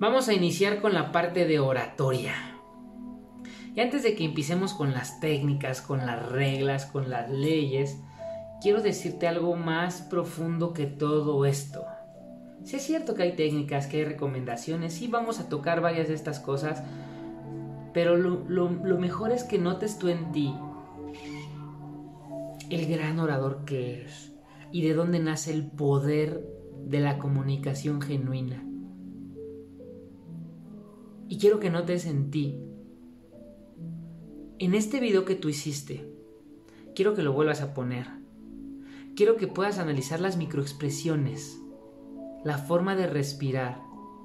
Vamos a iniciar con la parte de oratoria. Y antes de que empecemos con las técnicas, con las reglas, con las leyes, quiero decirte algo más profundo que todo esto. Si es cierto que hay técnicas, que hay recomendaciones, sí vamos a tocar varias de estas cosas, pero lo, lo mejor es que notes tú en ti el gran orador que eres y de dónde nace el poder de la comunicación genuina. Y quiero que notes en ti en este video que tú hiciste, quiero que lo vuelvas a poner. Quiero que puedas analizar las microexpresiones, la forma de respirar,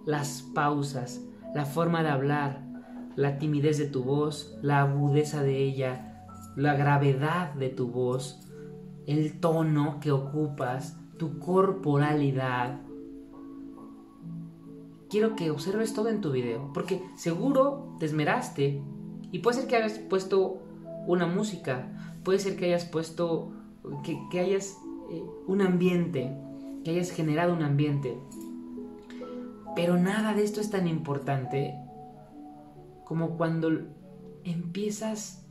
las pausas, la forma de hablar, la timidez de tu voz, la agudeza de ella, la gravedad de tu voz, el tono que ocupas, tu corporalidad. Quiero que observes todo en tu video, porque seguro te esmeraste y puede ser que hayas puesto una música, puede ser que hayas puesto, que, hayas eh, un ambiente, que hayas generado un ambiente. Pero nada de esto es tan importante como cuando empiezas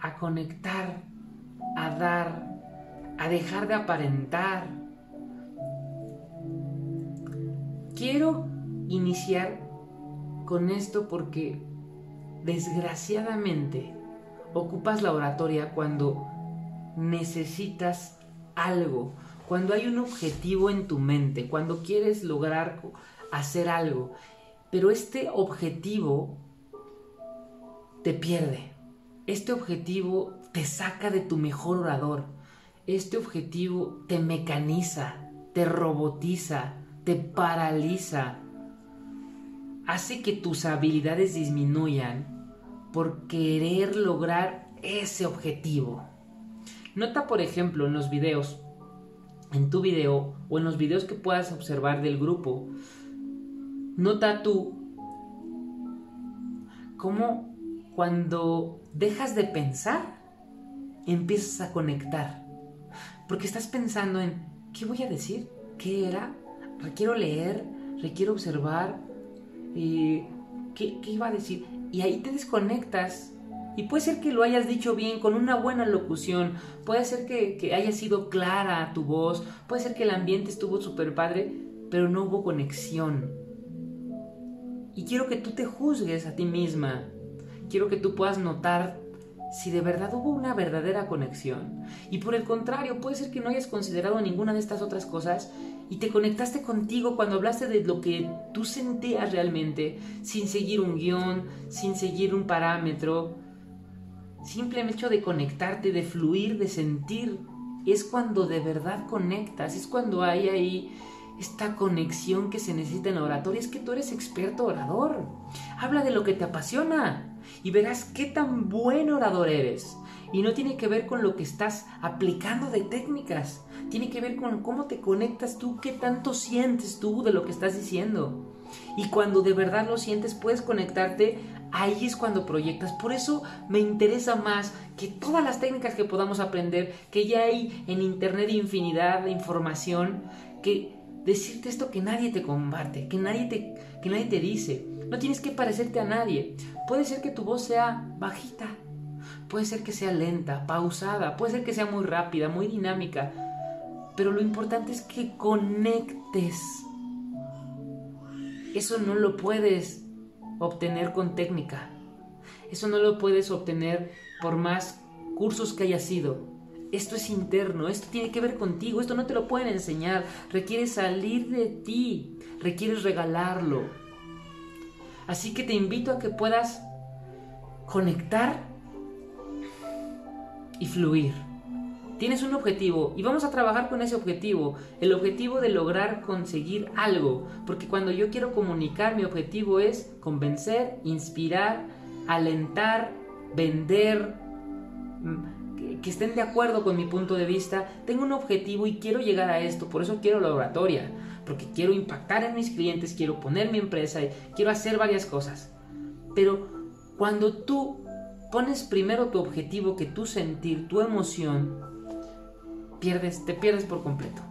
a conectar, a dar, a dejar de aparentar. Quiero iniciar con esto porque Desgraciadamente, ocupas la oratoria cuando necesitas algo, cuando hay un objetivo en tu mente, cuando quieres lograr hacer algo, pero este objetivo te pierde. Este objetivo te saca de tu mejor orador. Este objetivo te mecaniza, te robotiza, te paraliza, hace que tus habilidades disminuyan por querer lograr ese objetivo. Nota, por ejemplo, en los videos, en tu video o en los videos que puedas observar del grupo, nota tú cómo cuando dejas de pensar, empiezas a conectar. Porque estás pensando en, ¿qué voy a decir? ¿Qué era? Requiero leer, requiero observar, ¿qué, iba a decir? Y ahí te desconectas. Y puede ser que lo hayas dicho bien, con una buena locución, puede ser que, que haya sido clara tu voz, puede ser que el ambiente estuvo súper padre, pero no hubo conexión. Y quiero que tú te juzgues a ti misma. Quiero que tú puedas notar si de verdad hubo una verdadera conexión. Y por el contrario, puede ser que no hayas considerado ninguna de estas otras cosas y te conectaste contigo cuando hablaste de lo que tú sentías realmente, sin seguir un guion, sin seguir un parámetro. Simplemente hecho de conectarte, de fluir, de sentir, es cuando de verdad conectas, es cuando hay ahí esta conexión que se necesita en la oratoria. Es que tú eres experto orador. Habla de lo que te apasiona y verás qué tan buen orador eres. Y no tiene que ver con lo que estás aplicando de técnicas. Tiene que ver con cómo te conectas tú, qué tanto sientes tú de lo que estás diciendo. Y cuando de verdad lo sientes, puedes conectarte, ahí es cuando proyectas. Por eso me interesa más que todas las técnicas que podamos aprender, que ya hay en internet infinidad de información, que decirte esto que nadie te combate, que nadie te, que nadie te dice. No tienes que parecerte a nadie. Puede ser que tu voz sea bajita, Puede ser que sea lenta, pausada, puede ser que sea muy rápida, muy dinámica, pero lo importante es que conectes. Eso no lo puedes obtener con técnica. Eso no lo puedes obtener por más cursos que hayas ido. Esto es interno, esto tiene que ver contigo, esto no te lo pueden enseñar. Requiere salir de ti, requieres regalarlo. Así que te invito a que puedas conectar y fluir. Tienes un objetivo y vamos a trabajar con ese objetivo, el objetivo de lograr conseguir algo, porque cuando yo quiero comunicar mi objetivo es convencer, inspirar, alentar, vender, mm, que estén de acuerdo con mi punto de vista, tengo un objetivo y quiero llegar a esto, por eso quiero la oratoria, porque quiero impactar en mis clientes, quiero poner mi empresa, quiero hacer varias cosas. Pero cuando tú pones primero tu objetivo que tu sentir, tu emoción, te pierdes por completo.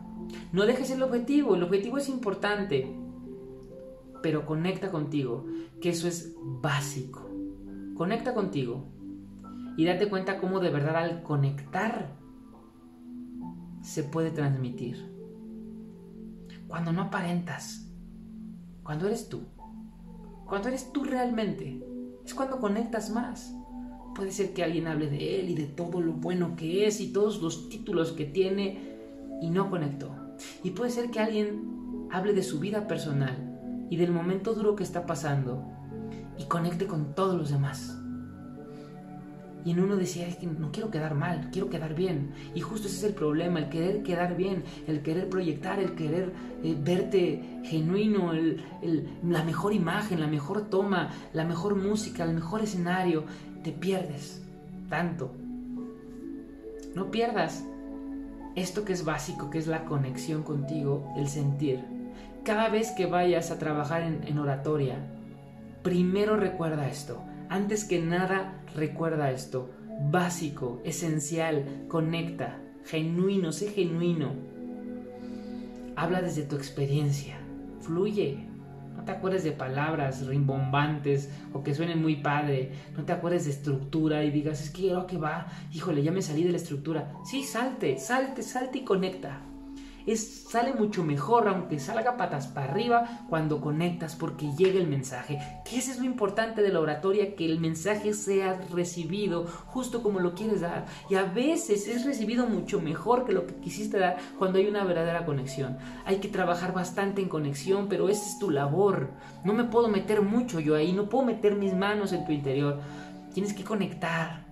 No dejes el objetivo, el objetivo es importante. pero conecta contigo, que eso es básico. Conecta contigo y date cuenta cómo de verdad al conectar se puede transmitir. Cuando no aparentas, cuando eres tú, cuando eres tú realmente, es cuando conectas más. Puede ser que alguien hable de él y de todo lo bueno que es y todos los títulos que tiene y no conectó. Y puede ser que alguien hable de su vida personal y del momento duro que está pasando y conecte con todos los demás. Y en uno decía, es que no quiero quedar mal, quiero quedar bien. Y justo ese es el problema, el querer quedar bien, el querer proyectar, el querer eh, verte genuino, la mejor imagen, la mejor toma, la mejor música, el mejor escenario. Te pierdes tanto. No pierdas esto que es básico, que es la conexión contigo, el sentir. Cada vez que vayas a trabajar en oratoria, primero recuerda esto. Antes que nada, recuerda esto. Básico, esencial, conecta, genuino, sé genuino. Habla desde tu experiencia, fluye. No te acuerdes de palabras rimbombantes o que suenen muy padre. No te acuerdes de estructura y digas, es que que va, híjole, ya me salí de la estructura. Sí, salte, salte, salte y conecta es, sale mucho mejor, aunque salga patas para arriba, cuando conectas porque llega el mensaje. Que ese es lo importante de la oratoria, que el mensaje sea recibido justo como lo quieres dar. Y a veces es recibido mucho mejor que lo que quisiste dar cuando hay una verdadera conexión. Hay que trabajar bastante en conexión, pero esa es tu labor. No me puedo meter mucho yo ahí, no puedo meter mis manos en tu interior. Tienes que conectar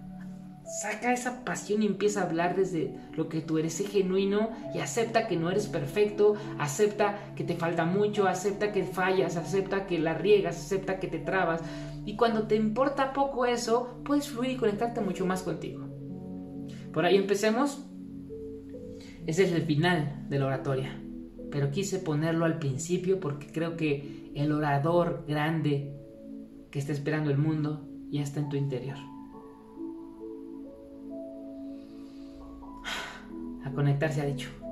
Saca esa pasión y empieza a hablar desde lo que tú eres, sé genuino y acepta que no eres perfecto, acepta que te falta mucho, acepta que fallas, acepta que la riegas, acepta que te trabas. Y cuando te importa poco eso, puedes fluir y conectarte mucho más contigo. Por ahí empecemos. Ese es el final de la oratoria. Pero quise ponerlo al principio porque creo que el orador grande que está esperando el mundo ya está en tu interior. A conectarse, ha dicho.